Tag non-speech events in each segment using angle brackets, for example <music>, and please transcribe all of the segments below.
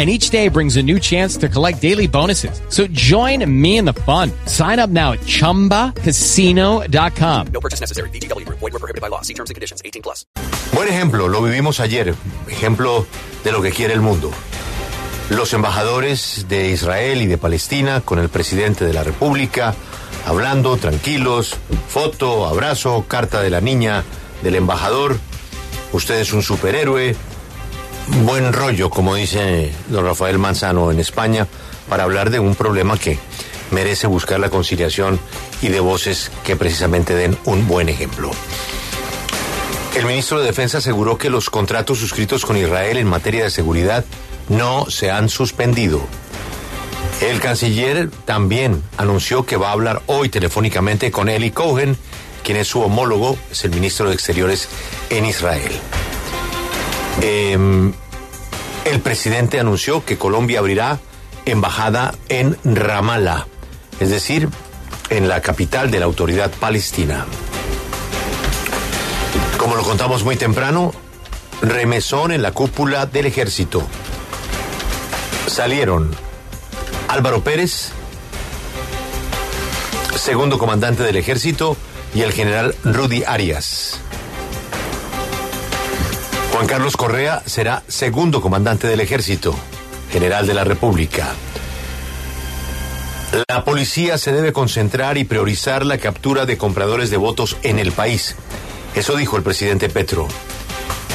and each day brings a new chance to collect daily bonuses. So join me in the fun. Sign up now at ChumbaCasino.com. No purchase necessary. BGW. Void were prohibited by law. See terms and conditions. 18 plus. Buen ejemplo, lo vivimos ayer. Ejemplo de lo que quiere el mundo. Los embajadores de Israel y de Palestina con el presidente de la República hablando tranquilos, foto, abrazo, carta de la niña del embajador. Usted es un superhéroe, buen rollo, como dice don Rafael Manzano en España, para hablar de un problema que merece buscar la conciliación y de voces que precisamente den un buen ejemplo. El ministro de Defensa aseguró que los contratos suscritos con Israel en materia de seguridad no se han suspendido. El canciller también anunció que va a hablar hoy telefónicamente con Eli Cohen, quien es su homólogo, es el ministro de Exteriores en Israel. Eh, el presidente anunció que Colombia abrirá embajada en Ramallah, es decir, en la capital de la autoridad palestina. Como lo contamos muy temprano, remesón en la cúpula del ejército. Salieron Álvaro Pérez, segundo comandante del ejército, y el general Rudy Arias. Juan Carlos Correa será segundo comandante del ejército, general de la República. La policía se debe concentrar y priorizar la captura de compradores de votos en el país. Eso dijo el presidente Petro.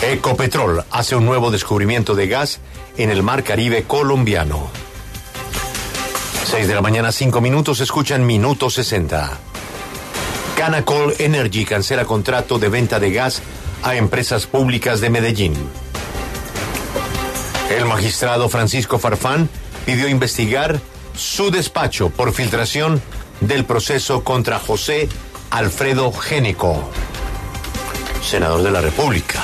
Ecopetrol hace un nuevo descubrimiento de gas en el mar Caribe colombiano. 6 de la mañana, 5 minutos, escuchan Minuto 60. Canacol Energy cancela contrato de venta de gas a empresas públicas de Medellín. El magistrado Francisco Farfán pidió investigar su despacho por filtración del proceso contra José Alfredo Génico, senador de la República.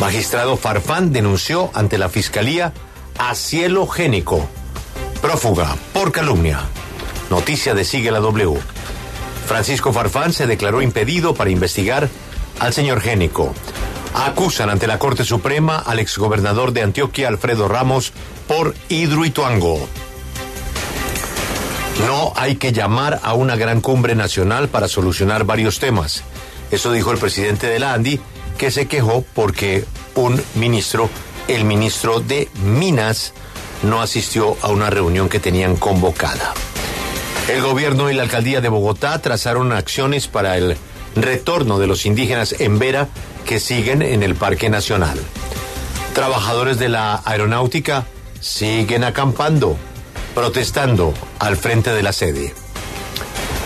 Magistrado Farfán denunció ante la Fiscalía a Cielo Génico, prófuga por calumnia. Noticia de Sigue la W. Francisco Farfán se declaró impedido para investigar al señor Génico. Acusan ante la Corte Suprema al exgobernador de Antioquia, Alfredo Ramos, por hidroituango. No hay que llamar a una gran cumbre nacional para solucionar varios temas. Eso dijo el presidente de la ANDI, que se quejó porque un ministro, el ministro de Minas, no asistió a una reunión que tenían convocada. El gobierno y la alcaldía de Bogotá trazaron acciones para el retorno de los indígenas en Vera que siguen en el Parque Nacional. Trabajadores de la aeronáutica siguen acampando, protestando al frente de la sede.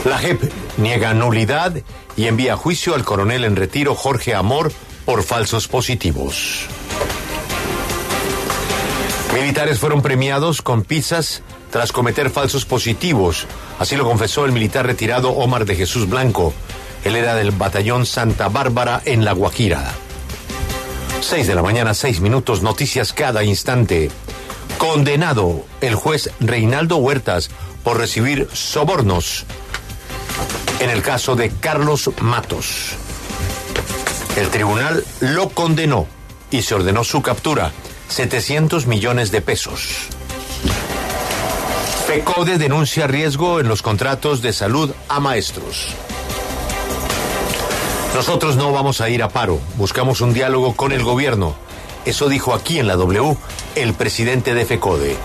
La JEP niega nulidad y envía juicio al coronel en retiro Jorge Amor por falsos positivos. Militares fueron premiados con pizzas tras cometer falsos positivos. Así lo confesó el militar retirado Omar de Jesús Blanco. Él era del batallón Santa Bárbara en La Guajira. 6 de la mañana, 6 minutos, noticias cada instante. Condenado el juez Reinaldo Huertas por recibir sobornos en el caso de Carlos Matos. El tribunal lo condenó y se ordenó su captura, 700 millones de pesos. FECODE denuncia riesgo en los contratos de salud a maestros. Nosotros no vamos a ir a paro, buscamos un diálogo con el gobierno. Eso dijo aquí en la W el presidente de FECODE.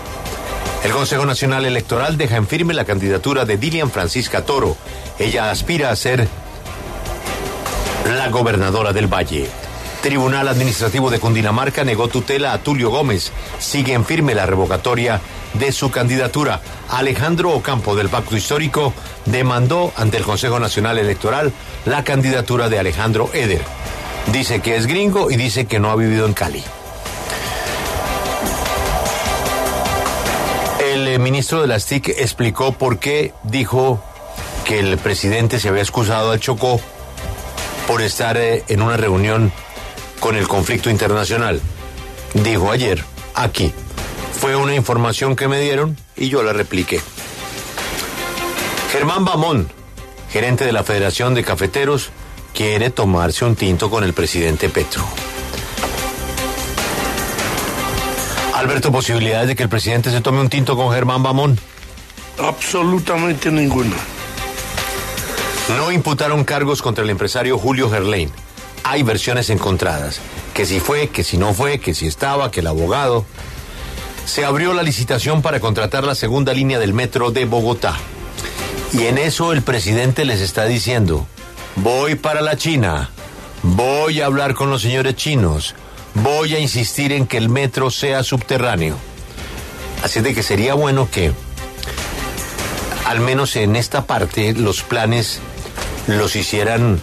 El Consejo Nacional Electoral deja en firme la candidatura de Dilian Francisca Toro. Ella aspira a ser la gobernadora del Valle. Tribunal Administrativo de Cundinamarca negó tutela a Tulio Gómez. Sigue en firme la revocatoria de su candidatura. Alejandro Ocampo del Pacto Histórico demandó ante el Consejo Nacional Electoral la candidatura de Alejandro Eder. Dice que es gringo y dice que no ha vivido en Cali. El eh, ministro de las TIC explicó por qué dijo que el presidente se había excusado al Chocó por estar eh, en una reunión con el conflicto internacional. Dijo ayer, aquí, fue una información que me dieron y yo la repliqué. Germán Bamón, gerente de la Federación de Cafeteros, quiere tomarse un tinto con el presidente Petro. Alberto, posibilidades de que el presidente se tome un tinto con Germán Bamón. Absolutamente ninguna. No imputaron cargos contra el empresario Julio Gerlain. Hay versiones encontradas. Que si fue, que si no fue, que si estaba, que el abogado. Se abrió la licitación para contratar la segunda línea del metro de Bogotá. Y en eso el presidente les está diciendo, voy para la China, voy a hablar con los señores chinos, voy a insistir en que el metro sea subterráneo. Así de que sería bueno que, al menos en esta parte, los planes los hicieran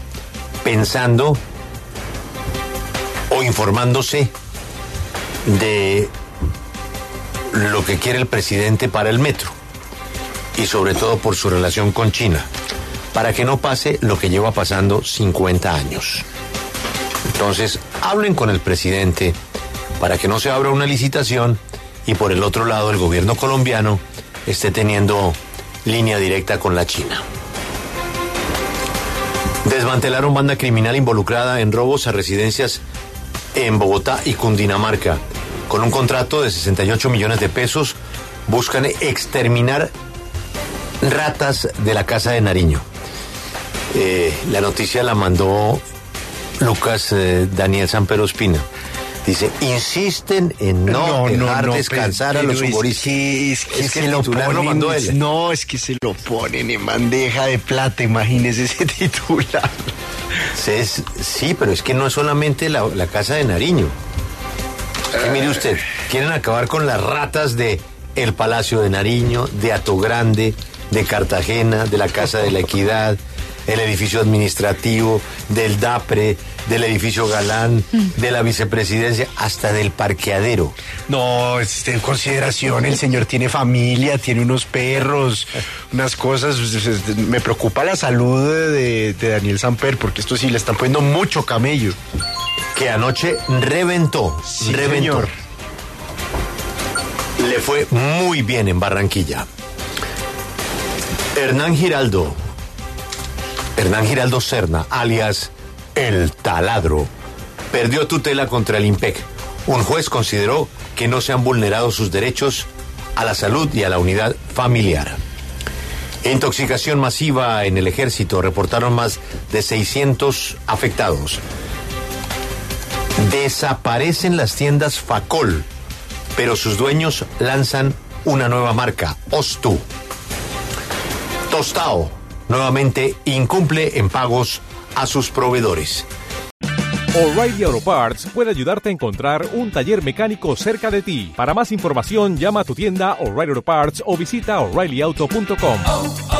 pensando o informándose de lo que quiere el presidente para el metro y sobre todo por su relación con China, para que no pase lo que lleva pasando 50 años. Entonces, hablen con el presidente para que no se abra una licitación y por el otro lado el gobierno colombiano esté teniendo línea directa con la China. Desmantelaron banda criminal involucrada en robos a residencias en Bogotá y Cundinamarca. Con un contrato de 68 millones de pesos, buscan exterminar ratas de la casa de Nariño. Eh, la noticia la mandó Lucas eh, Daniel Sampero Espina. Dice, insisten en no, dejar descansar a los humoristas. Es que, es que se lo ponen, No, es que se lo ponen en bandeja de plata, imagínese ese <laughs> titular. Es, sí, pero es que no es solamente la, la casa de Nariño. Es que mire usted, quieren acabar con las ratas de el Palacio de Nariño, de Grande, de Cartagena, de la Casa de la Equidad, el edificio administrativo, del DAPRE, del edificio Galán, de la vicepresidencia, hasta del parqueadero. No, en consideración, el señor tiene familia, tiene unos perros, unas cosas. Me preocupa la salud de, Daniel Samper, porque esto sí le están poniendo mucho camello. Que anoche reventó, reventó. Le fue muy bien en Barranquilla. Hernán Giraldo, Hernán Giraldo Serna, alias El Taladro, perdió tutela contra el IMPEC. Un juez consideró que no se han vulnerado sus derechos a la salud y a la unidad familiar. Intoxicación masiva en el ejército, reportaron más de 600 afectados. Desaparecen las tiendas Facol, pero sus dueños lanzan una nueva marca, Ostu. Tostao nuevamente incumple en pagos a sus proveedores. O'Reilly Auto Parts puede ayudarte a encontrar un taller mecánico cerca de ti. Para más información, llama a tu tienda O'Reilly Auto Parts o visita oreillyauto.com.